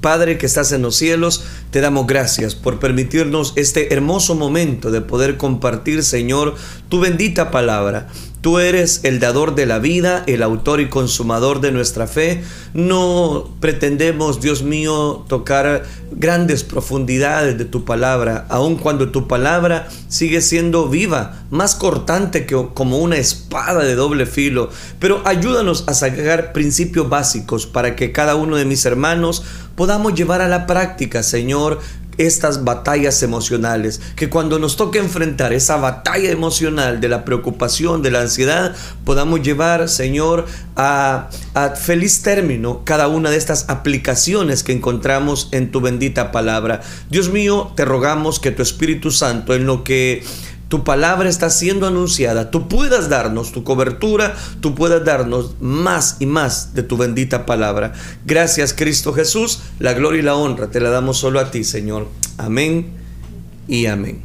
Padre que estás en los cielos, te damos gracias por permitirnos este hermoso momento de poder compartir, Señor, tu bendita palabra. Tú eres el dador de la vida, el autor y consumador de nuestra fe. No pretendemos, Dios mío, tocar grandes profundidades de tu palabra, aun cuando tu palabra sigue siendo viva, más cortante que como una espada de doble filo. Pero ayúdanos a sacar principios básicos para que cada uno de mis hermanos podamos llevar a la práctica, Señor, estas batallas emocionales, que cuando nos toque enfrentar esa batalla emocional de la preocupación, de la ansiedad, podamos llevar, Señor, a, a feliz término cada una de estas aplicaciones que encontramos en tu bendita palabra. Dios mío, te rogamos que tu Espíritu Santo, en lo que tu palabra está siendo anunciada, tú puedas darnos tu cobertura, tú puedas darnos más y más de tu bendita palabra. Gracias Cristo Jesús, la gloria y la honra te la damos solo a ti, Señor. Amén y amén.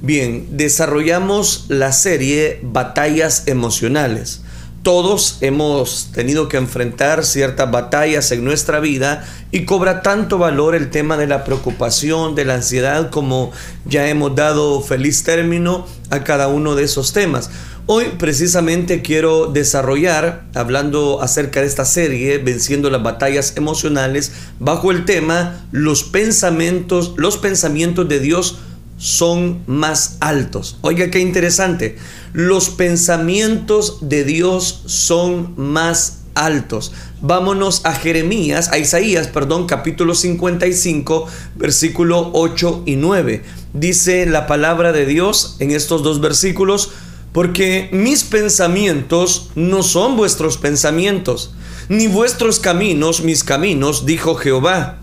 Bien, desarrollamos la serie Batallas Emocionales. Todos hemos tenido que enfrentar ciertas batallas en nuestra vida y cobra tanto valor el tema de la preocupación, de la ansiedad, como ya hemos dado feliz término a cada uno de esos temas. Hoy precisamente quiero desarrollar, hablando acerca de esta serie, Venciendo las batallas emocionales, bajo el tema Los pensamientos, los pensamientos de Dios son más altos. Oiga, qué interesante. Los pensamientos de Dios son más altos. Vámonos a Jeremías, a Isaías, perdón, capítulo 55, versículo 8 y 9. Dice la palabra de Dios en estos dos versículos, porque mis pensamientos no son vuestros pensamientos, ni vuestros caminos mis caminos, dijo Jehová.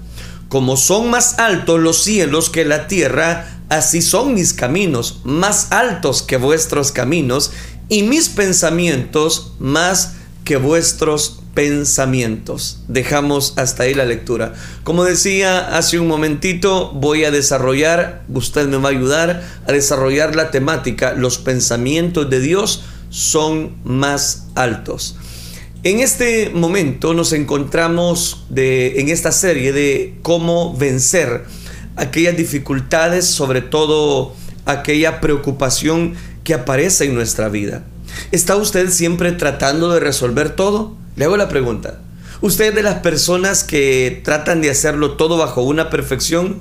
Como son más altos los cielos que la tierra, Así son mis caminos, más altos que vuestros caminos, y mis pensamientos más que vuestros pensamientos. Dejamos hasta ahí la lectura. Como decía hace un momentito, voy a desarrollar, usted me va a ayudar a desarrollar la temática, los pensamientos de Dios son más altos. En este momento nos encontramos en esta serie de cómo vencer aquellas dificultades, sobre todo aquella preocupación que aparece en nuestra vida. ¿Está usted siempre tratando de resolver todo? Le hago la pregunta. ¿Usted es de las personas que tratan de hacerlo todo bajo una perfección?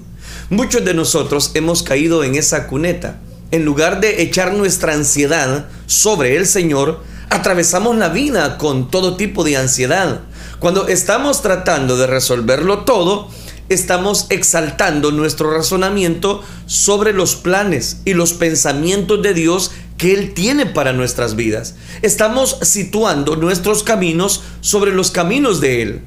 Muchos de nosotros hemos caído en esa cuneta. En lugar de echar nuestra ansiedad sobre el Señor, atravesamos la vida con todo tipo de ansiedad. Cuando estamos tratando de resolverlo todo, estamos exaltando nuestro razonamiento sobre los planes y los pensamientos de Dios que Él tiene para nuestras vidas. Estamos situando nuestros caminos sobre los caminos de Él.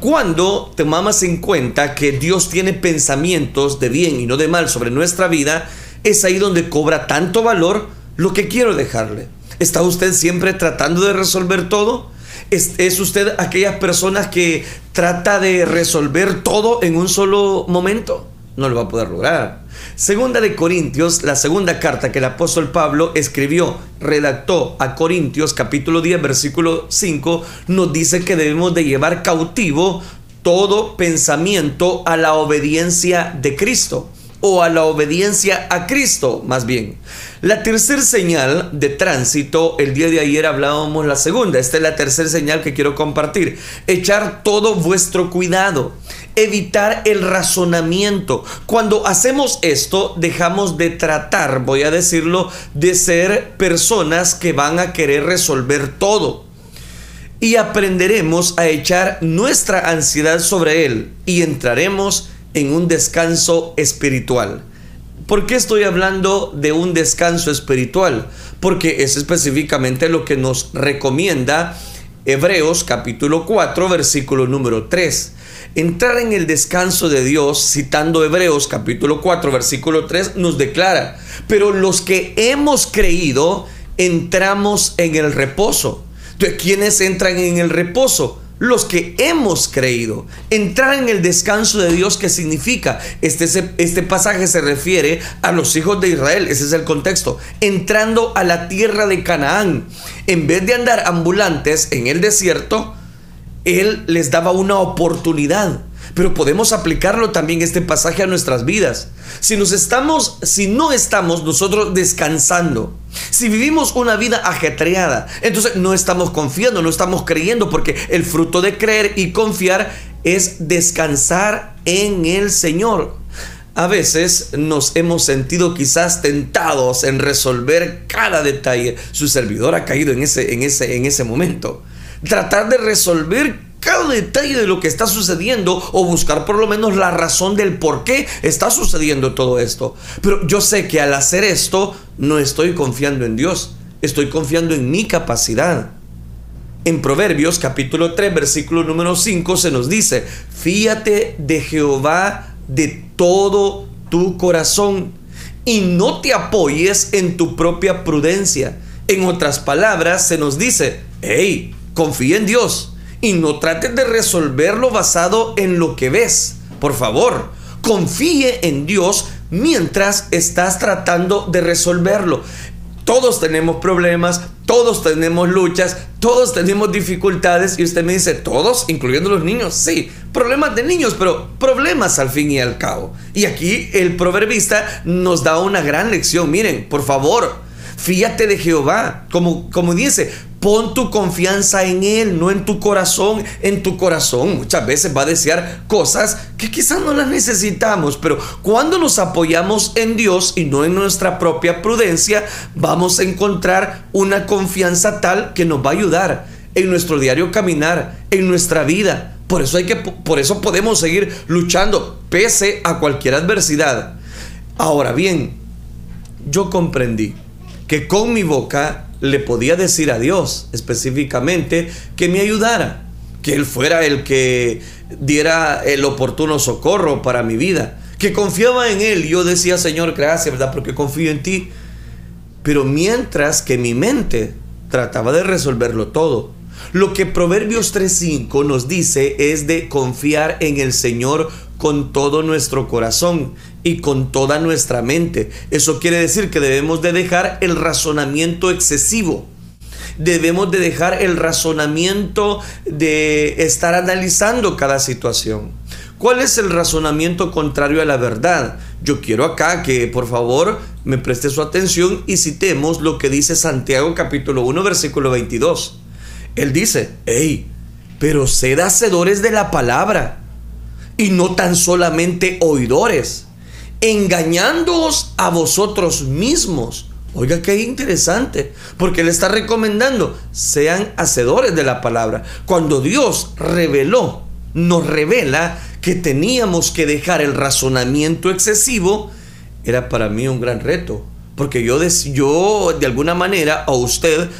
Cuando tomamos en cuenta que Dios tiene pensamientos de bien y no de mal sobre nuestra vida, es ahí donde cobra tanto valor lo que quiero dejarle. ¿Está usted siempre tratando de resolver todo? ¿Es, usted aquellas personas que trata de resolver todo en un solo momento? No lo va a poder lograr. Segunda de Corintios, la segunda carta que el apóstol Pablo escribió, redactó a Corintios capítulo 10 versículo 5, nos dice que debemos de llevar cautivo todo pensamiento a la obediencia de Cristo o a la obediencia a Cristo, más bien. La tercera señal de tránsito, el día de ayer hablábamos la segunda, esta es la tercera señal que quiero compartir. Echar todo vuestro cuidado, evitar el razonamiento. Cuando hacemos esto, dejamos de tratar, voy a decirlo, de ser personas que van a querer resolver todo y aprenderemos a echar nuestra ansiedad sobre Él y entraremos en un descanso espiritual. ¿Por qué estoy hablando de un descanso espiritual? Porque es específicamente lo que nos recomienda Hebreos capítulo 4 versículo número 3. Entrar en el descanso de Dios, citando Hebreos capítulo 4 versículo 3, nos declara, pero los que hemos creído, entramos en el reposo. ¿De quiénes entran en el reposo? Los que hemos creído. Entrar en el descanso de Dios, ¿qué significa? Este, este pasaje se refiere a los hijos de Israel, ese es el contexto. Entrando a la tierra de Canaán. En vez de andar ambulantes en el desierto, Él les daba una oportunidad Pero podemos aplicarlo también este pasaje a nuestras vidas. Si nos estamos, si no estamos nosotros descansando, si vivimos una vida ajetreada, entonces no estamos confiando, no estamos creyendo, porque el fruto de creer y confiar es descansar en el Señor. A veces nos hemos sentido quizás tentados en resolver cada detalle. Su servidor ha caído en ese, en ese, en ese momento. Tratar de resolver cada detalle de lo que está sucediendo o buscar por lo menos la razón del por qué está sucediendo todo esto. Pero yo sé que al hacer esto no estoy confiando en Dios, estoy confiando en mi capacidad. En Proverbios capítulo 3 versículo número 5 se nos dice, fíate de Jehová de todo tu corazón y no te apoyes en tu propia prudencia. En otras palabras se nos dice, hey, confía en Dios y no trates de resolverlo basado en lo que ves. Por favor, confíe en Dios mientras estás tratando de resolverlo. Todos tenemos problemas, todos tenemos luchas, todos tenemos dificultades y usted me dice, todos, incluyendo los niños, sí, problemas de niños, pero problemas al fin y al cabo. Y aquí el proverbista nos da una gran lección. Miren, por favor, fíjate de Jehová, como, como dice, Pon tu confianza en Él, no en tu corazón. En tu corazón muchas veces va a desear cosas que quizás no las necesitamos, pero cuando nos apoyamos en Dios y no en nuestra propia prudencia, vamos a encontrar una confianza tal que nos va a ayudar en nuestro diario caminar, en nuestra vida. Por eso hay que por eso podemos seguir luchando pese a cualquier adversidad. Ahora bien, yo comprendí que con mi boca le podía decir a Dios específicamente que me ayudara, que Él fuera el que diera el oportuno socorro para mi vida, que confiaba en Él. Yo decía, Señor, gracias, ¿verdad? Porque confío en ti. Pero mientras que mi mente trataba de resolverlo todo, lo que Proverbios 3.5 nos dice es de confiar en el Señor con todo nuestro corazón y con toda nuestra mente. Eso quiere decir que debemos de dejar el razonamiento excesivo. Debemos de dejar el razonamiento de estar analizando cada situación. ¿Cuál es el razonamiento contrario a la verdad? Yo quiero acá que por favor me preste su atención y citemos lo que dice Santiago capítulo 1 versículo 22. Él dice, hey, pero sed hacedores de la palabra y no tan solamente oidores, engañándoos a vosotros mismos. Oiga, qué interesante, porque le está recomendando, sean hacedores de la palabra. Cuando Dios reveló, nos revela que teníamos que dejar el razonamiento excesivo, era para mí un gran reto, porque yo, yo de alguna manera, a usted,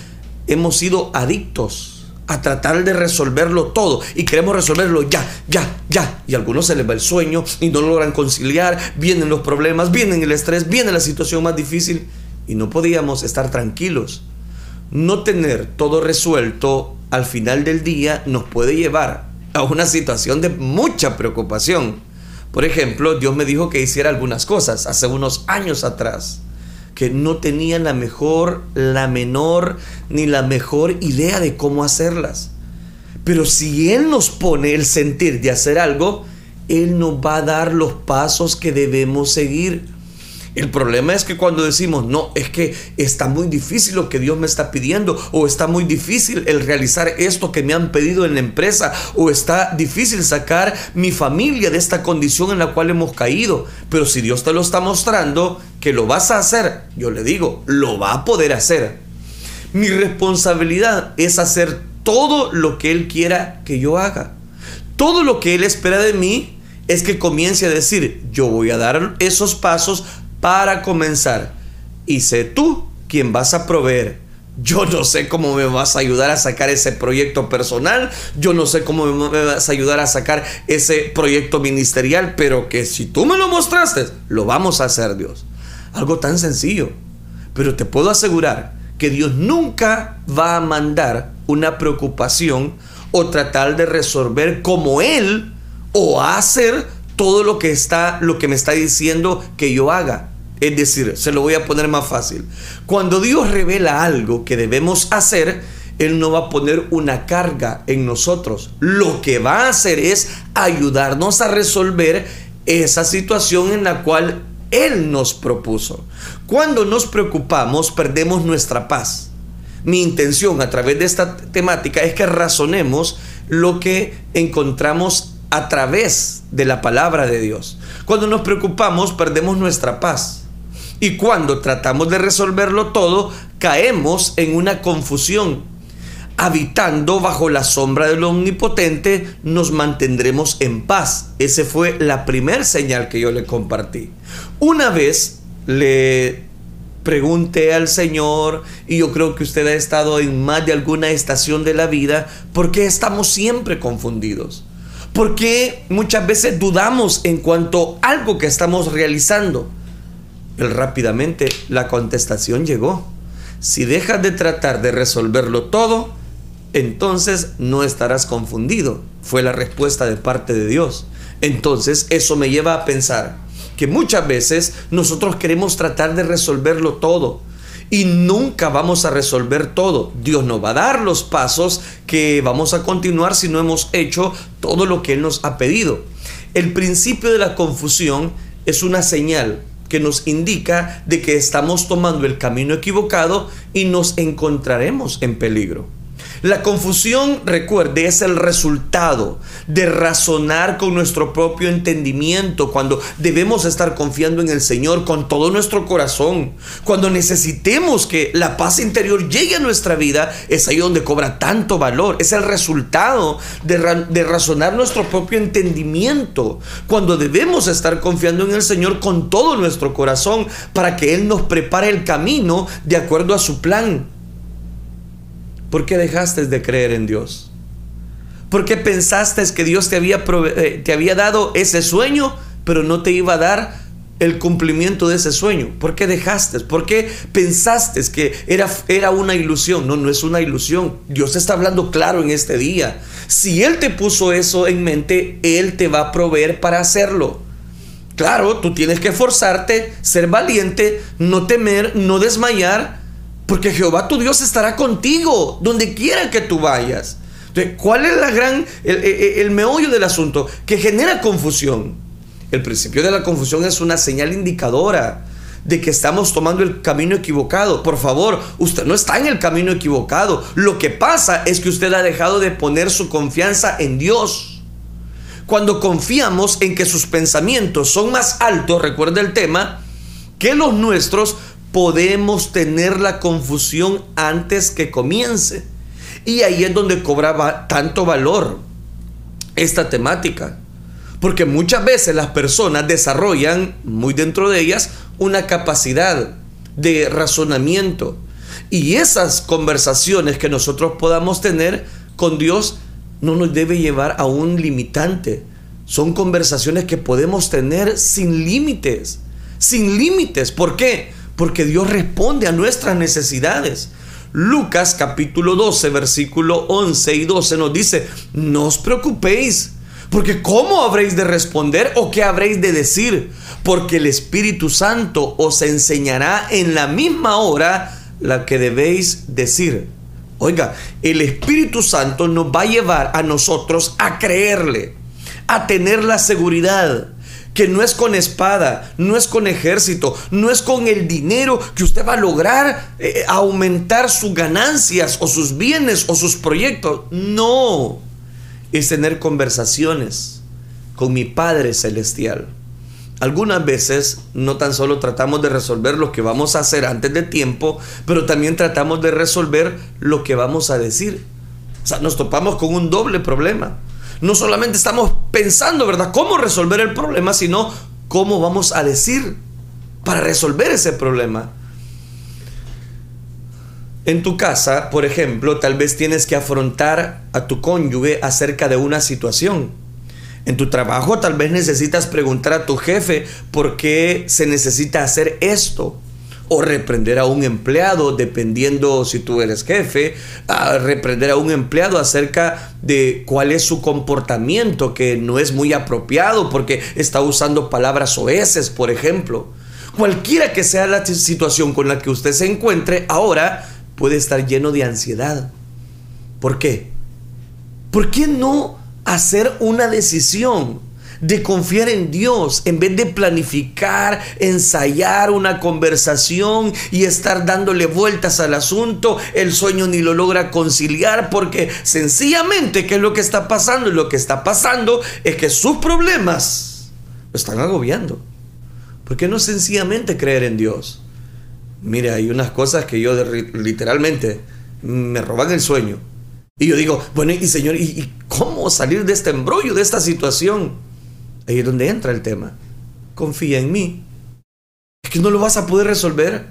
hemos sido adictos a tratar de resolverlo todo y queremos resolverlo ya, ya, ya. Y a algunos se les va el sueño y no logran conciliar, vienen los problemas, vienen el estrés, viene la situación más difícil y no podíamos estar tranquilos. No tener todo resuelto al final del día nos puede llevar a una situación de mucha preocupación. Por ejemplo, Dios me dijo que hiciera algunas cosas hace unos años atrás que no tenían la mejor, la menor, ni la mejor idea de cómo hacerlas. Pero si Él nos pone el sentir de hacer algo, Él nos va a dar los pasos que debemos seguir. El problema es que cuando decimos, no, es que está muy difícil lo que Dios me está pidiendo, o está muy difícil el realizar esto que me han pedido en la empresa, o está difícil sacar mi familia de esta condición en la cual hemos caído. Pero si Dios te lo está mostrando, que lo vas a hacer, yo le digo, lo va a poder hacer. Mi responsabilidad es hacer todo lo que Él quiera que yo haga. Todo lo que Él espera de mí es que comience a decir, yo voy a dar esos pasos para comenzar. Y sé tú quien vas a proveer. Yo no sé cómo me vas a ayudar a sacar ese proyecto personal. Yo no sé cómo me vas a ayudar a sacar ese proyecto ministerial. Pero que si tú me lo mostraste, lo vamos a hacer Dios. Algo tan sencillo. Pero te puedo asegurar que Dios nunca va a mandar una preocupación o tratar de resolver como Él o hacer todo lo que está, lo que me está diciendo que yo haga. Es decir, se lo voy a poner más fácil. Cuando Dios revela algo que debemos hacer, Él no va a poner una carga en nosotros. Lo que va a hacer es ayudarnos a resolver esa situación en la cual Él nos propuso. Cuando nos preocupamos, perdemos nuestra paz. Mi intención a través de esta temática es que razonemos lo que encontramos a través de la palabra de Dios. Cuando nos preocupamos, perdemos nuestra paz. Y cuando tratamos de resolverlo todo, caemos en una confusión. Habitando bajo la sombra del omnipotente, nos mantendremos en paz. Esa fue la primera señal que yo le compartí. Una vez le pregunté al Señor, y yo creo que usted ha estado en más de alguna estación de la vida, ¿por qué estamos siempre confundidos? ¿Por qué muchas veces dudamos en cuanto a algo que estamos realizando? Rápidamente la contestación llegó. Si dejas de tratar de resolverlo todo, entonces no estarás confundido. Fue la respuesta de parte de Dios. Entonces eso me lleva a pensar que muchas veces nosotros queremos tratar de resolverlo todo y nunca vamos a resolver todo. Dios nos va a dar los pasos que vamos a continuar si no hemos hecho todo lo que Él nos ha pedido. El principio de la confusión es una señal que nos indica de que estamos tomando el camino equivocado y nos encontraremos en peligro. La confusión, recuerde, es el resultado de razonar con nuestro propio entendimiento cuando debemos estar confiando en el Señor con todo nuestro corazón. Cuando necesitemos que la paz interior llegue a nuestra vida, es ahí donde cobra tanto valor. Es el resultado de, razonar nuestro propio entendimiento. Cuando debemos estar confiando en el Señor con todo nuestro corazón para que Él nos prepare el camino de acuerdo a su plan. ¿Por qué dejaste de creer en Dios? ¿Por qué pensaste que Dios te había, eh, te había dado ese sueño, pero no te iba a dar el cumplimiento de ese sueño? ¿Por qué dejaste? ¿Por qué pensaste que era, era una ilusión? No, no es una ilusión. Dios está hablando claro en este día. Si Él te puso eso en mente, Él te va a proveer para hacerlo. Claro, tú tienes que esforzarte, ser valiente, no temer, no desmayar porque Jehová tu Dios estará contigo donde quiera que tú vayas. ¿cuál es la gran, el, meollo del asunto? Que genera confusión. El principio de la confusión es una señal indicadora de que estamos tomando el camino equivocado. Por favor, usted no está en el camino equivocado. Lo que pasa es que usted ha dejado de poner su confianza en Dios. Cuando confiamos en que sus pensamientos son más altos, recuerda el tema, que los nuestros, podemos tener la confusión antes que comience. Y ahí es donde cobraba tanto valor esta temática. Porque muchas veces las personas desarrollan, muy dentro de ellas, una capacidad de razonamiento. Y esas conversaciones que nosotros podamos tener con Dios no nos debe llevar a un limitante. Son conversaciones que podemos tener sin límites. Sin límites. ¿Por qué? Porque Dios responde a nuestras necesidades. Lucas capítulo 12, versículo 11 y 12 nos dice, no os preocupéis, porque ¿cómo habréis de responder o qué habréis de decir? Porque el Espíritu Santo os enseñará en la misma hora la que debéis decir. Oiga, el Espíritu Santo nos va a llevar a nosotros a creerle, a tener la seguridad que no es con espada, no es con ejército, no es con el dinero que usted va a lograr eh, aumentar sus ganancias o sus bienes o sus proyectos. No, es tener conversaciones con mi Padre Celestial. Algunas veces no tan solo tratamos de resolver lo que vamos a hacer antes de tiempo, pero también tratamos de resolver lo que vamos a decir. O sea, nos topamos con un doble problema no solamente estamos pensando, ¿verdad?, cómo resolver el problema, sino cómo vamos a decir para resolver ese problema. En tu casa, por ejemplo, tal vez tienes que afrontar a tu cónyuge acerca de una situación. En tu trabajo tal vez necesitas preguntar a tu jefe por qué se necesita hacer esto o reprender a un empleado, dependiendo si tú eres jefe, a reprender a un empleado acerca de cuál es su comportamiento, que no es muy apropiado porque está usando palabras oeces, por ejemplo. Cualquiera que sea la situación con la que usted se encuentre, ahora puede estar lleno de ansiedad. ¿Por qué? ¿Por qué no hacer una decisión de confiar en Dios en vez de planificar, ensayar una conversación y estar dándole vueltas al asunto? El sueño ni lo logra conciliar porque sencillamente, ¿qué es lo que está pasando? Lo que está pasando es que sus problemas lo están agobiando. ¿Por qué no sencillamente creer en Dios? Mire, hay unas cosas que yo literalmente me roban el sueño. Y yo digo, bueno, y Señor, ¿y, cómo salir de este embrollo, de esta situación? Ahí es donde entra el tema. Confía en mí. Es que no lo vas a poder resolver.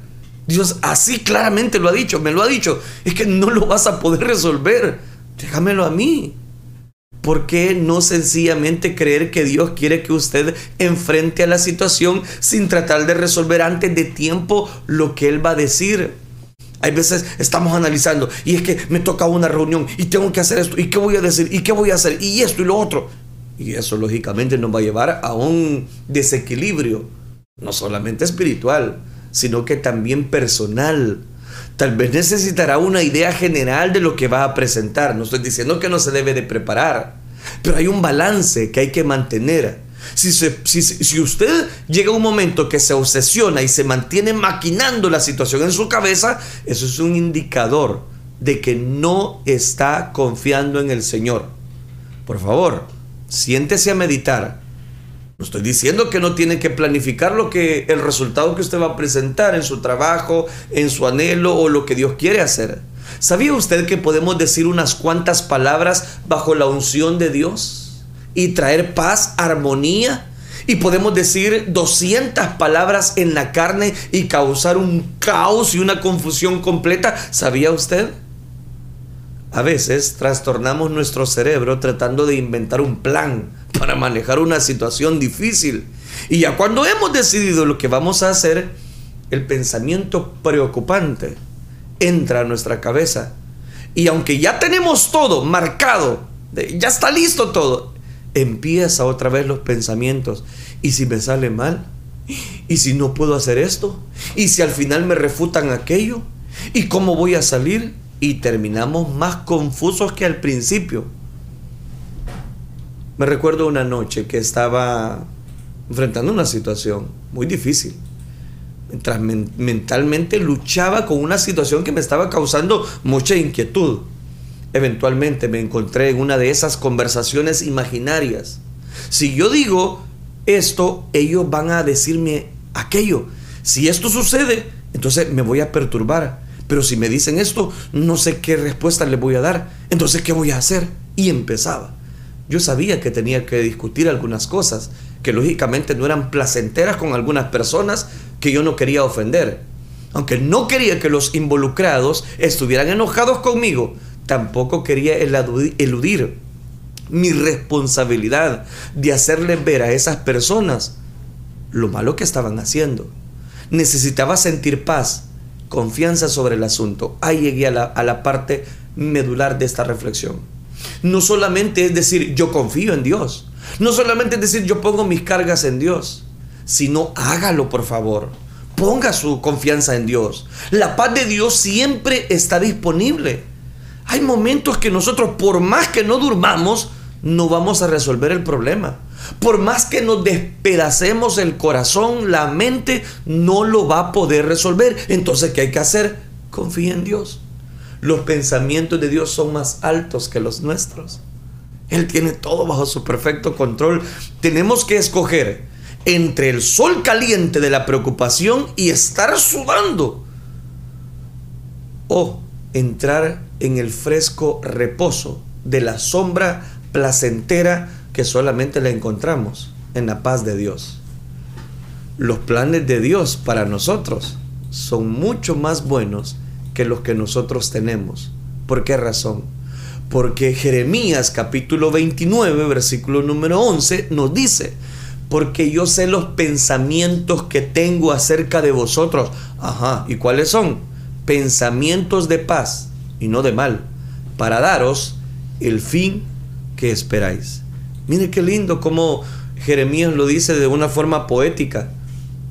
Dios así claramente lo ha dicho, me lo ha dicho. Es que no lo vas a poder resolver. Déjamelo a mí. ¿Por qué no sencillamente creer que Dios quiere que usted enfrente a la situación sin tratar de resolver antes de tiempo lo que Él va a decir? Hay veces estamos analizando y es que me toca una reunión y tengo que hacer esto y qué voy a decir y qué voy a hacer y esto y lo otro. Y eso lógicamente nos va a llevar a un desequilibrio, no solamente espiritual, sino que también personal. Tal vez necesitará una idea general de lo que va a presentar. No estoy diciendo que no se debe de preparar, pero hay un balance que hay que mantener si, usted llega a un momento que se obsesiona y se mantiene maquinando la situación en su cabeza, eso es un indicador de que no está confiando en el Señor. Por favor, siéntese a meditar. No estoy diciendo que no tiene que planificar lo que el resultado que usted va a presentar en su trabajo, en su anhelo o lo que Dios quiere hacer. ¿Sabía usted que podemos decir unas cuantas palabras bajo la unción de Dios? y traer paz, armonía. Y podemos decir 200 palabras en la carne y causar un caos y una confusión completa. ¿Sabía usted? A veces trastornamos nuestro cerebro tratando de inventar un plan para manejar una situación difícil. Y ya cuando hemos decidido lo que vamos a hacer, el pensamiento preocupante entra a nuestra cabeza. Y aunque ya tenemos todo marcado, ya está listo todo, empieza otra vez los pensamientos. ¿Y si me sale mal? ¿Y si no puedo hacer esto? ¿Y si al final me refutan aquello? ¿Y cómo voy a salir? Y terminamos más confusos que al principio. Me recuerdo una noche que estaba enfrentando una situación muy difícil. Mientras mentalmente luchaba con una situación que me estaba causando mucha inquietud. Eventualmente me encontré en una de esas conversaciones imaginarias. Si yo digo esto, ellos van a decirme aquello. Si esto sucede, entonces me voy a perturbar. Pero si me dicen esto, no sé qué respuesta le voy a dar. Entonces, ¿qué voy a hacer? Y empezaba. Yo sabía que tenía que discutir algunas cosas que lógicamente no eran placenteras con algunas personas que yo no quería ofender. Aunque no quería que los involucrados estuvieran enojados conmigo, tampoco quería eludir mi responsabilidad de hacerle ver a esas personas lo malo que estaban haciendo. Necesitaba sentir paz, confianza sobre el asunto. Ahí llegué a la, a la parte medular de esta reflexión. No solamente es decir yo confío en Dios, no solamente es decir yo pongo mis cargas en Dios, sino hágalo por favor. Ponga su confianza en Dios. La paz de Dios siempre está disponible. Hay momentos que nosotros, por más que no durmamos, no vamos a resolver el problema. Por más que nos despedacemos el corazón, la mente no lo va a poder resolver. Entonces, ¿qué hay que hacer? Confía en Dios. Los pensamientos de Dios son más altos que los nuestros. Él tiene todo bajo su perfecto control. Tenemos que escoger entre el sol caliente de la preocupación y estar sudando. O entrar en el fresco reposo de la sombra placentera solamente la encontramos en la paz de Dios. Los planes de Dios para nosotros son mucho más buenos que los que nosotros tenemos. ¿Por qué razón? Porque Jeremías capítulo 29, versículo número 11 nos dice, porque yo sé los pensamientos que tengo acerca de vosotros. Ajá, ¿y cuáles son? pensamientos de paz y no de mal, para daros el fin que esperáis. Mire qué lindo como Jeremías lo dice de una forma poética.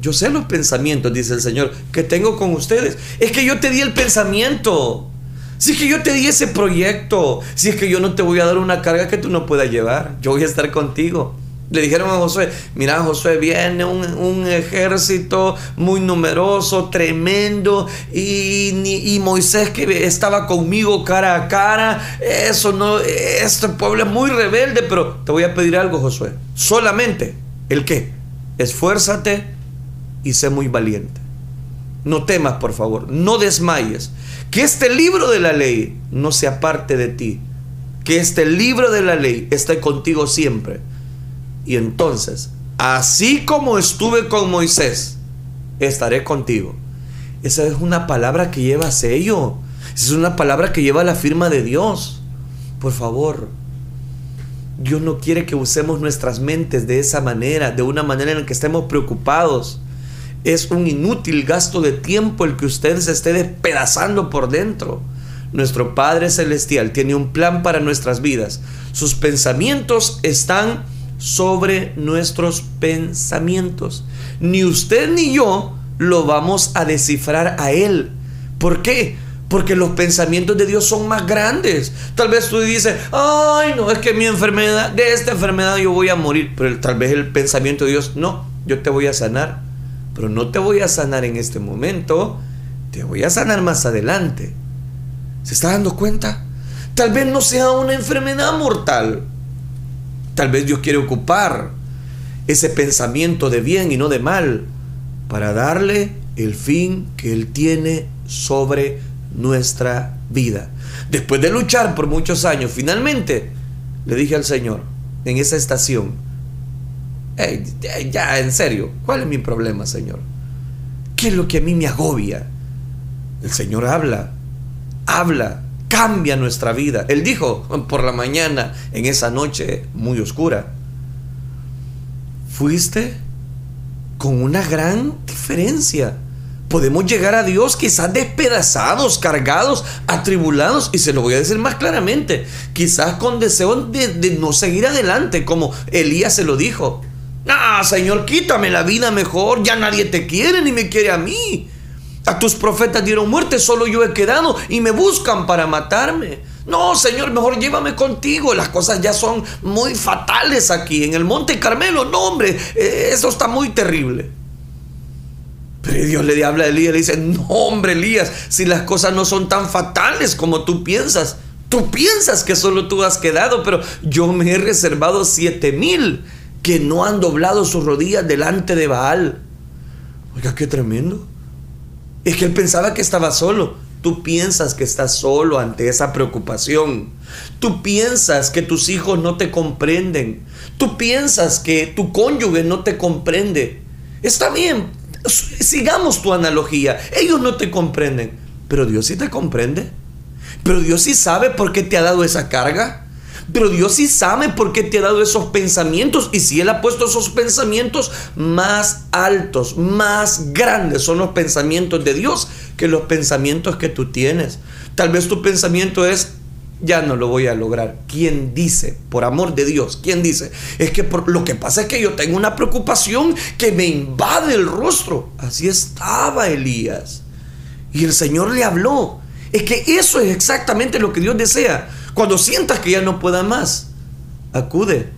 Yo sé los pensamientos, dice el Señor, que tengo con ustedes. Es que yo te di el pensamiento. Si es que yo te di ese proyecto, si es que yo no te voy a dar una carga que tú no puedas llevar, yo voy a estar contigo. Le dijeron a Josué, mira Josué, viene un, ejército muy numeroso, tremendo, y, y, Moisés que estaba conmigo cara a cara, eso no, este pueblo es muy rebelde, pero te voy a pedir algo Josué, solamente, ¿el qué? Esfuérzate y sé muy valiente. No temas, por favor, no desmayes. Que este libro de la ley no se aparte de ti. Que este libro de la ley esté contigo siempre y entonces, así como estuve con Moisés, estaré contigo. Esa es una palabra que lleva sello. Es una palabra que lleva la firma de Dios. Por favor, Dios no quiere que usemos nuestras mentes de esa manera, de una manera en la que estemos preocupados. Es un inútil gasto de tiempo el que usted se esté despedazando por dentro. Nuestro Padre Celestial tiene un plan para nuestras vidas. Sus pensamientos están sobre nuestros pensamientos. Ni usted ni yo lo vamos a descifrar a Él. ¿Por qué? Porque los pensamientos de Dios son más grandes. Tal vez tú dices, ay, no, es que mi enfermedad, de esta enfermedad yo voy a morir. Pero tal vez el pensamiento de Dios, no, yo te voy a sanar. Pero no te voy a sanar en este momento, te voy a sanar más adelante. ¿Se está dando cuenta? Tal vez no sea una enfermedad mortal, Tal vez Dios quiere ocupar ese pensamiento de bien y no de mal para darle el fin que Él tiene sobre nuestra vida. Después de luchar por muchos años, finalmente le dije al Señor en esa estación, ya en serio, ¿cuál es mi problema, Señor? ¿Qué es lo que a mí me agobia? El Señor habla, habla, cambia nuestra vida. Él dijo por la mañana, en esa noche muy oscura, fuiste con una gran diferencia. Podemos llegar a Dios quizás despedazados, cargados, atribulados, y se lo voy a decir más claramente, quizás con deseo de, no seguir adelante, como Elías se lo dijo. Ah, Señor, quítame la vida mejor, ya nadie te quiere ni me quiere a mí. A tus profetas dieron muerte, solo yo he quedado y me buscan para matarme. No, Señor, mejor llévame contigo. Las cosas ya son muy fatales aquí en el Monte Carmelo. No, hombre, eh, eso está muy terrible. Pero Dios le habla a Elías y le dice, no, hombre, Elías, si las cosas no son tan fatales como tú piensas. Tú piensas que solo tú has quedado, pero yo me he reservado siete mil que no han doblado sus rodillas delante de Baal. Oiga, qué tremendo. Es que él pensaba que estaba solo. Tú piensas que estás solo ante esa preocupación. Tú piensas que tus hijos no te comprenden. Tú piensas que tu cónyuge no te comprende. Está bien, sigamos tu analogía. Ellos no te comprenden, pero Dios sí te comprende. Pero Dios sí sabe por qué te ha dado esa carga. Pero Dios sí sabe por qué te ha dado esos pensamientos. Y si Él ha puesto esos pensamientos más altos, más grandes, son los pensamientos de Dios que los pensamientos que tú tienes. Tal vez tu pensamiento es, ya no lo voy a lograr. ¿Quién dice? Por amor de Dios, ¿quién dice? Es que lo que pasa es que yo tengo una preocupación que me invade el rostro. Así estaba Elías. Y el Señor le habló. Es que eso es exactamente lo que Dios desea. Cuando sientas que ya no pueda más, acude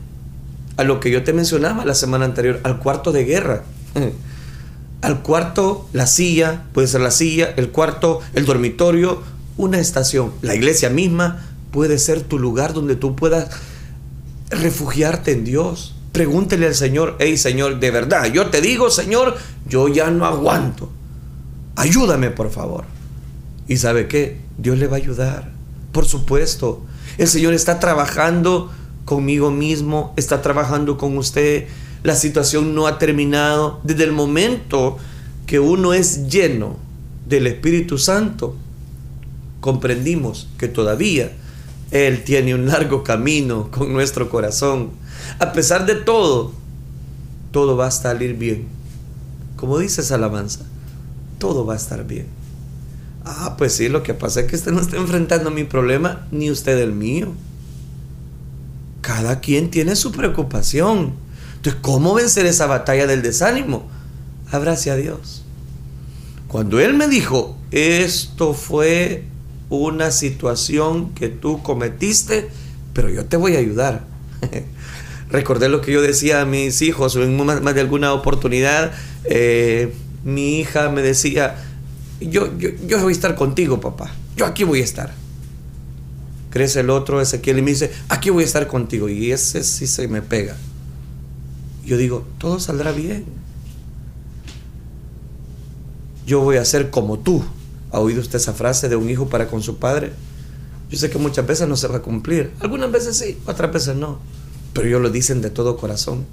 a lo que yo te mencionaba la semana anterior, al cuarto de guerra. Al cuarto, la silla, puede ser la silla, el cuarto, el dormitorio, una estación. La iglesia misma puede ser tu lugar donde tú puedas refugiarte en Dios. Pregúntele al Señor, hey Señor, de verdad, yo te digo, Señor, yo ya no aguanto. Ayúdame, por favor. ¿Y sabe qué? Dios le va a ayudar. Por supuesto, el Señor está trabajando conmigo mismo, está trabajando con usted. La situación no ha terminado. Desde el momento que uno es lleno del Espíritu Santo, comprendimos que todavía Él tiene un largo camino con nuestro corazón. A pesar de todo, todo va a salir bien. Como dice esa alabanza, todo va a estar bien. Ah, pues sí, lo que pasa es que usted no está enfrentando mi problema, ni usted el mío. Cada quien tiene su preocupación. Entonces, ¿cómo vencer esa batalla del desánimo? Abrace a Dios. Cuando Él me dijo, esto fue una situación que tú cometiste, pero yo te voy a ayudar. Recordé lo que yo decía a mis hijos en más, de alguna oportunidad. Eh, mi hija me decía, yo, yo, yo voy a estar contigo, papá. Yo aquí voy a estar. Crece el otro, Ezequiel, y me dice, aquí voy a estar contigo. Y ese sí se me pega. Yo digo, todo saldrá bien. Yo voy a ser como tú. ¿Ha oído usted esa frase de un hijo para con su padre? Yo sé que muchas veces no se va a cumplir. Algunas veces sí, otras veces no. Pero ellos lo dicen de todo corazón.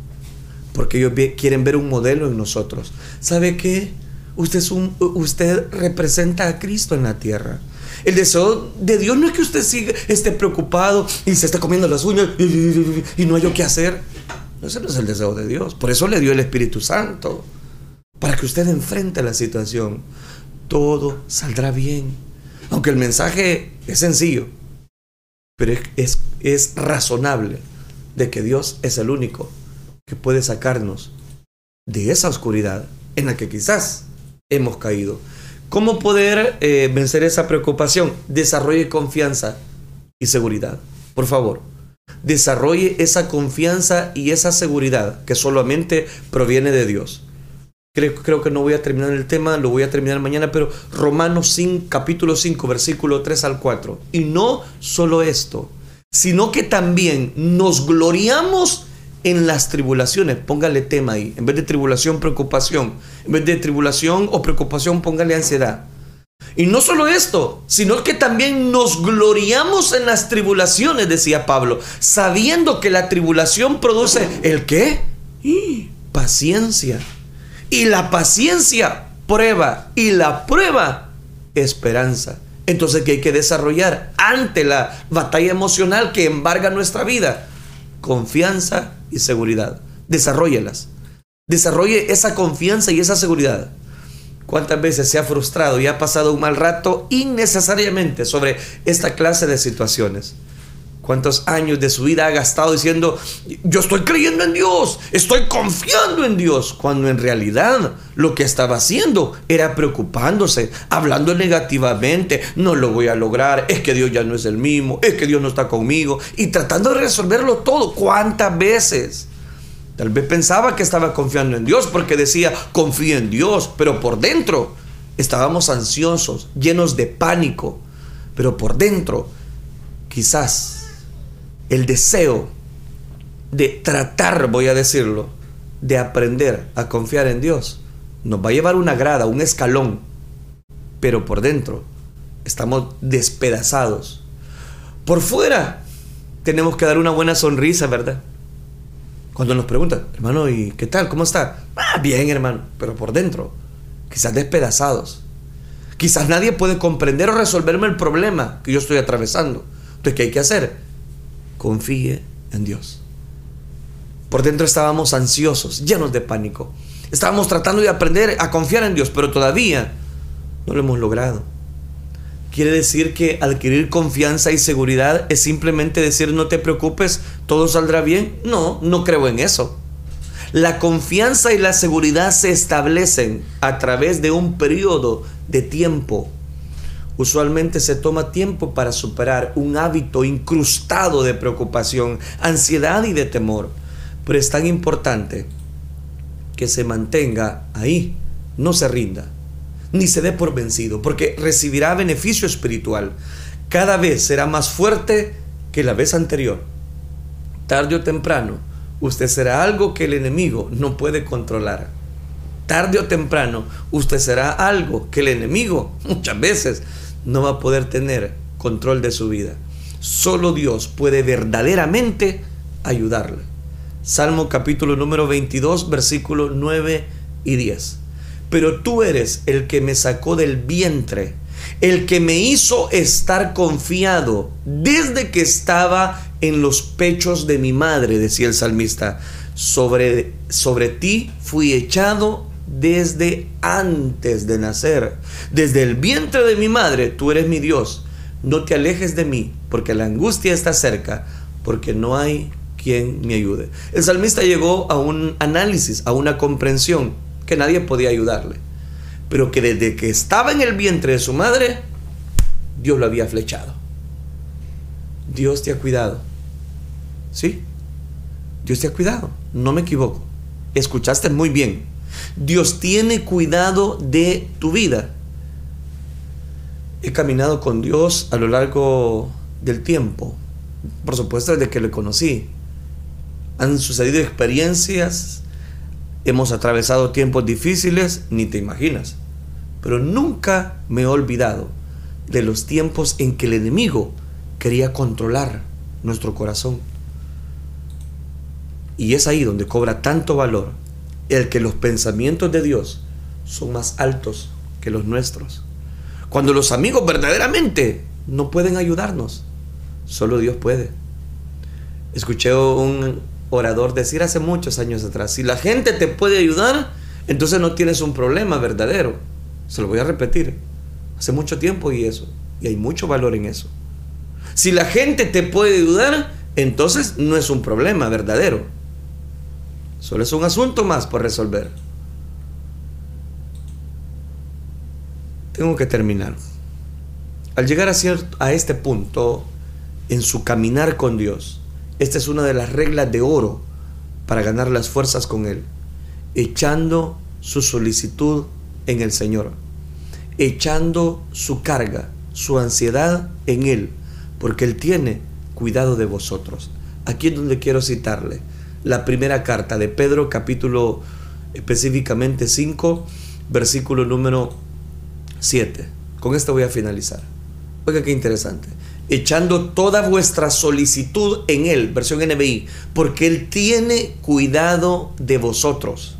Porque ellos quieren ver un modelo en nosotros. ¿Sabe qué? Usted, es un, usted representa a Cristo en la tierra. El deseo de Dios no es que usted siga, esté preocupado y se esté comiendo las uñas y, no hay qué hacer. Ese no es el deseo de Dios. Por eso le dio el Espíritu Santo. Para que usted enfrente la situación. Todo saldrá bien. Aunque el mensaje es sencillo. Pero es, es razonable de que Dios es el único que puede sacarnos de esa oscuridad en la que quizás hemos caído. ¿Cómo poder eh, vencer esa preocupación? Desarrolle confianza y seguridad. Por favor, desarrolle esa confianza y esa seguridad que solamente proviene de Dios. Creo, creo, que no voy a terminar el tema, lo voy a terminar mañana, pero Romanos 5, capítulo 5, versículo 3 al 4. Y no solo esto, sino que también nos gloriamos en las tribulaciones, póngale tema ahí. En vez de tribulación, preocupación. En vez de tribulación o preocupación, póngale ansiedad. Y no solo esto, sino que también nos gloriamos en las tribulaciones, decía Pablo, sabiendo que la tribulación produce el qué? paciencia. Y la paciencia, prueba. Y la prueba, esperanza. Entonces, ¿qué hay que desarrollar ante la batalla emocional que embarga nuestra vida? Confianza y seguridad. Desarrollelas. Desarrolle esa confianza y esa seguridad. ¿Cuántas veces se ha frustrado y ha pasado un mal rato innecesariamente sobre esta clase de situaciones? ¿Cuántos años de su vida ha gastado diciendo, yo estoy creyendo en Dios, estoy confiando en Dios? Cuando en realidad lo que estaba haciendo era preocupándose, hablando negativamente, no lo voy a lograr, es que Dios ya no es el mismo, es que Dios no está conmigo, y tratando de resolverlo todo. ¿Cuántas veces? Tal vez pensaba que estaba confiando en Dios porque decía, confía en Dios, pero por dentro estábamos ansiosos, llenos de pánico, pero por dentro quizás el deseo de tratar, voy a decirlo, de aprender a confiar en Dios, nos va a llevar una grada, un escalón, pero por dentro estamos despedazados. Por fuera tenemos que dar una buena sonrisa, ¿verdad? Cuando nos preguntan, hermano, ¿y qué tal? ¿Cómo está? Ah, bien, hermano, pero por dentro, quizás despedazados. Quizás nadie puede comprender o resolverme el problema que yo estoy atravesando. Entonces, ¿qué hay que hacer? Confíe en Dios. Por dentro estábamos ansiosos, llenos de pánico. Estábamos tratando de aprender a confiar en Dios, pero todavía no lo hemos logrado. Quiere decir que adquirir confianza y seguridad es simplemente decir no te preocupes, todo saldrá bien. No, no creo en eso. La confianza y la seguridad se establecen a través de un periodo de tiempo Usualmente se toma tiempo para superar un hábito incrustado de preocupación, ansiedad y de temor. Pero es tan importante que se mantenga ahí, no se rinda, ni se dé por vencido, porque recibirá beneficio espiritual. Cada vez será más fuerte que la vez anterior. Tarde o temprano, usted será algo que el enemigo no puede controlar. Tarde o temprano, usted será algo que el enemigo muchas veces no va a poder tener control de su vida. Solo Dios puede verdaderamente ayudarle. Salmo capítulo número 22, versículo 9 y 10. Pero tú eres el que me sacó del vientre, el que me hizo estar confiado desde que estaba en los pechos de mi madre, decía el salmista. Sobre, sobre ti fui echado desde antes de nacer. Desde el vientre de mi madre, tú eres mi Dios. No te alejes de mí, porque la angustia está cerca, porque no hay quien me ayude. El salmista llegó a un análisis, a una comprensión, que nadie podía ayudarle, pero que desde que estaba en el vientre de su madre, Dios lo había flechado. Dios te ha cuidado. ¿Sí? Dios te ha cuidado. No me equivoco. Escuchaste muy bien. Dios tiene cuidado de tu vida. He caminado con Dios a lo largo del tiempo. Por supuesto, desde que le conocí. Han sucedido experiencias, hemos atravesado tiempos difíciles, ni te imaginas. Pero nunca me he olvidado de los tiempos en que el enemigo quería controlar nuestro corazón. Y es ahí donde cobra tanto valor el que los pensamientos de Dios son más altos que los nuestros. Cuando los amigos verdaderamente no pueden ayudarnos, solo Dios puede. Escuché un orador decir hace muchos años atrás, si la gente te puede ayudar, entonces no tienes un problema verdadero. Se lo voy a repetir. Hace mucho tiempo y eso. Y hay mucho valor en eso. Si la gente te puede ayudar, entonces no es un problema verdadero. Solo es un asunto más por resolver. tengo que terminar. Al llegar a, a este punto en su caminar con Dios, esta es una de las reglas de oro para ganar las fuerzas con Él, echando su solicitud en el Señor, echando su carga, su ansiedad en Él, porque Él tiene cuidado de vosotros. Aquí es donde quiero citarle la primera carta de Pedro, capítulo específicamente 5, versículo número 7. Con esto voy a finalizar. Oiga qué interesante. Echando toda vuestra solicitud en Él, versión NBI, porque Él tiene cuidado de vosotros.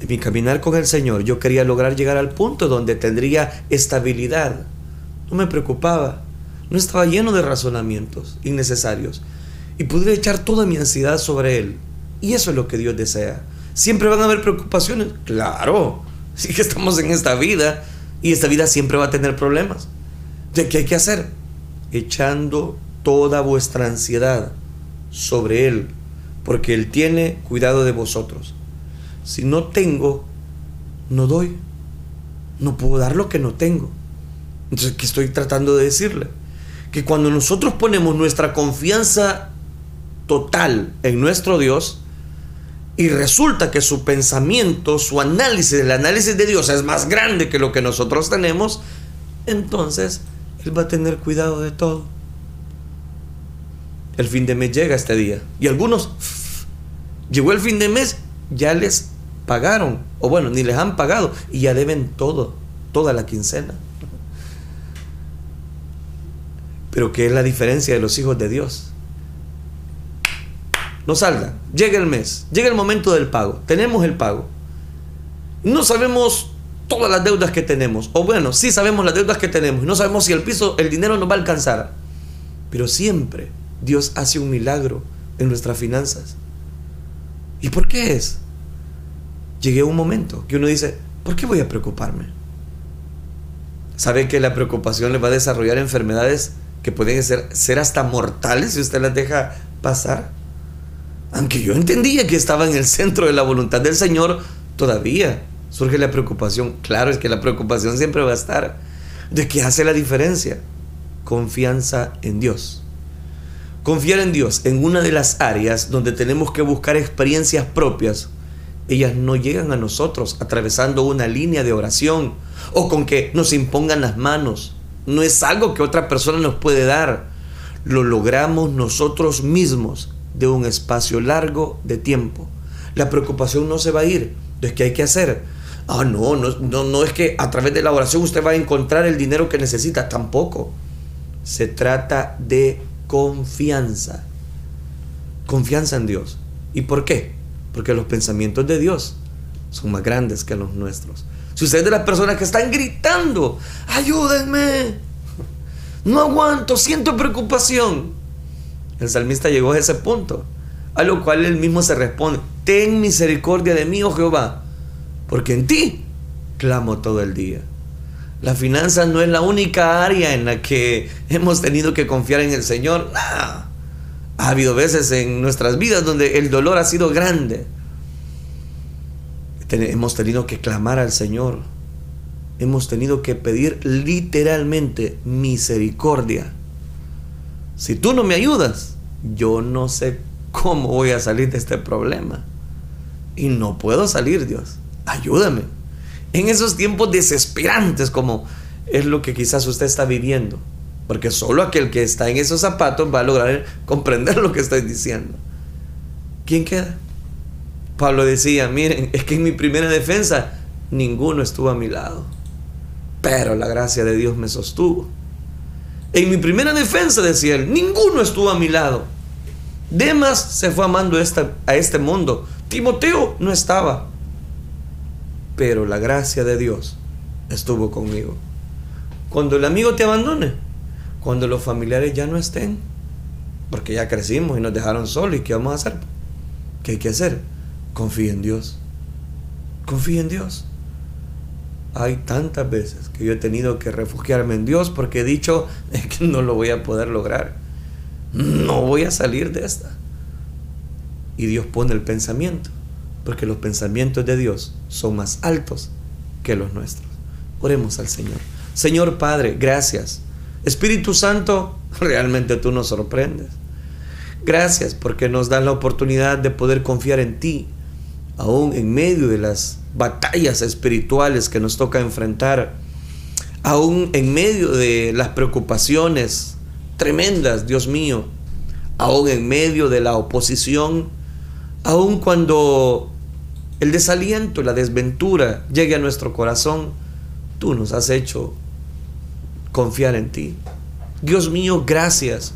En mi caminar con el Señor, yo quería lograr llegar al punto donde tendría estabilidad. No me preocupaba. No estaba lleno de razonamientos innecesarios. Y pude echar toda mi ansiedad sobre Él. Y eso es lo que Dios desea. Siempre van a haber preocupaciones. Claro, Sí que estamos en esta vida y esta vida siempre va a tener problemas. ¿De qué hay que hacer? Echando toda vuestra ansiedad sobre Él, porque Él tiene cuidado de vosotros. Si no tengo, no doy. No puedo dar lo que no tengo. Entonces, ¿qué estoy tratando de decirle? Que cuando nosotros ponemos nuestra confianza total en nuestro Dios, y resulta que su pensamiento, su análisis, el análisis de Dios es más grande que lo que nosotros tenemos, entonces Él va a tener cuidado de todo. El fin de mes llega este día. Y algunos, llegó el fin de mes, ya les pagaron, o bueno, ni les han pagado, y ya deben todo, toda la quincena. Pero ¿qué es la diferencia de los hijos de Dios? No salga, llega el mes, llega el momento del pago, tenemos el pago. No sabemos todas las deudas que tenemos, o bueno, sí sabemos las deudas que tenemos, no sabemos si el piso, el dinero nos va a alcanzar, pero siempre Dios hace un milagro en nuestras finanzas. ¿Y por qué es? Llegué a un momento que uno dice, ¿por qué voy a preocuparme? ¿Sabe que la preocupación le va a desarrollar enfermedades que pueden ser, ser hasta mortales si usted las deja pasar? Aunque yo entendía que estaba en el centro de la voluntad del Señor, todavía surge la preocupación. Claro, es que la preocupación siempre va a estar. ¿De qué hace la diferencia? Confianza en Dios. Confiar en Dios en una de las áreas donde tenemos que buscar experiencias propias, ellas no llegan a nosotros atravesando una línea de oración o con que nos impongan las manos. No es algo que otra persona nos puede dar. Lo logramos nosotros mismos de un espacio largo de tiempo. La preocupación no se va a ir. Entonces, ¿qué hay que hacer? Ah, no, no, no, no es que a través de la oración usted va a encontrar el dinero que necesita, tampoco. Se trata de confianza. Confianza en Dios. ¿Y por qué? Porque los pensamientos de Dios son más grandes que los nuestros. Si usted es de las personas que están gritando, ayúdenme, no aguanto, siento preocupación. El salmista llegó a ese punto, a lo cual él mismo se responde, ten misericordia de mí, oh Jehová, porque en ti clamo todo el día. La finanza no es la única área en la que hemos tenido que confiar en el Señor. Ha habido veces en nuestras vidas donde el dolor ha sido grande. hemos tenido que clamar al Señor. hemos tenido que pedir literalmente misericordia. Si tú no me ayudas, yo no sé cómo voy a salir de este problema. Y no puedo salir, Dios. Ayúdame. En esos tiempos desesperantes como es lo que quizás usted está viviendo. Porque solo aquel que está en esos zapatos va a lograr comprender lo que estoy diciendo. ¿Quién queda? Pablo decía, miren, es que en mi primera defensa ninguno estuvo a mi lado. Pero la gracia de Dios me sostuvo. En mi primera defensa, decía él, ninguno estuvo a mi lado. Demas se fue amando a este mundo. Timoteo no estaba. Pero la gracia de Dios estuvo conmigo. Cuando el amigo te abandone, cuando los familiares ya no estén, porque ya crecimos y nos dejaron solos, ¿y qué vamos a hacer? ¿Qué hay que hacer? Confía en Dios. Confía en Dios. Hay tantas veces que yo he tenido que refugiarme en Dios porque he dicho que no lo voy a poder lograr. No voy a salir de esta. Y Dios pone el pensamiento, porque los pensamientos de Dios son más altos que los nuestros. Oremos al Señor. Señor Padre, gracias. Espíritu Santo, realmente tú nos sorprendes. Gracias porque nos das la oportunidad de poder confiar en ti, aún en medio de las batallas espirituales que nos toca enfrentar, aún en medio de las preocupaciones tremendas, Dios mío, aún en medio de la oposición, aún cuando el desaliento, la desventura llegue a nuestro corazón, tú nos has hecho confiar en ti. Dios mío, gracias,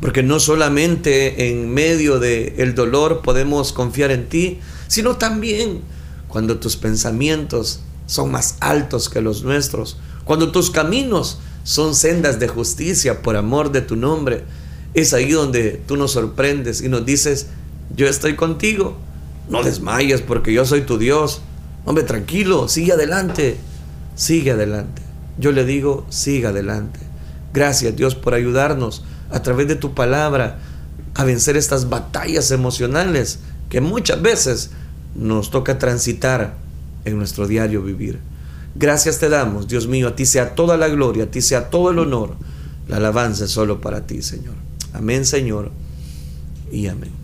porque no solamente en medio del el dolor podemos confiar en ti, sino también cuando tus pensamientos son más altos que los nuestros, cuando tus caminos son sendas de justicia por amor de tu nombre, es ahí donde tú nos sorprendes y nos dices, yo estoy contigo, no desmayes porque yo soy tu Dios. Hombre, tranquilo, sigue adelante, sigue adelante. Yo le digo, siga adelante. Gracias Dios por ayudarnos a través de tu palabra a vencer estas batallas emocionales que muchas veces nos toca transitar en nuestro diario vivir. Gracias te damos, Dios mío, a ti sea toda la gloria, a ti sea todo el honor, la alabanza es solo para ti, Señor. Amén, Señor, y amén.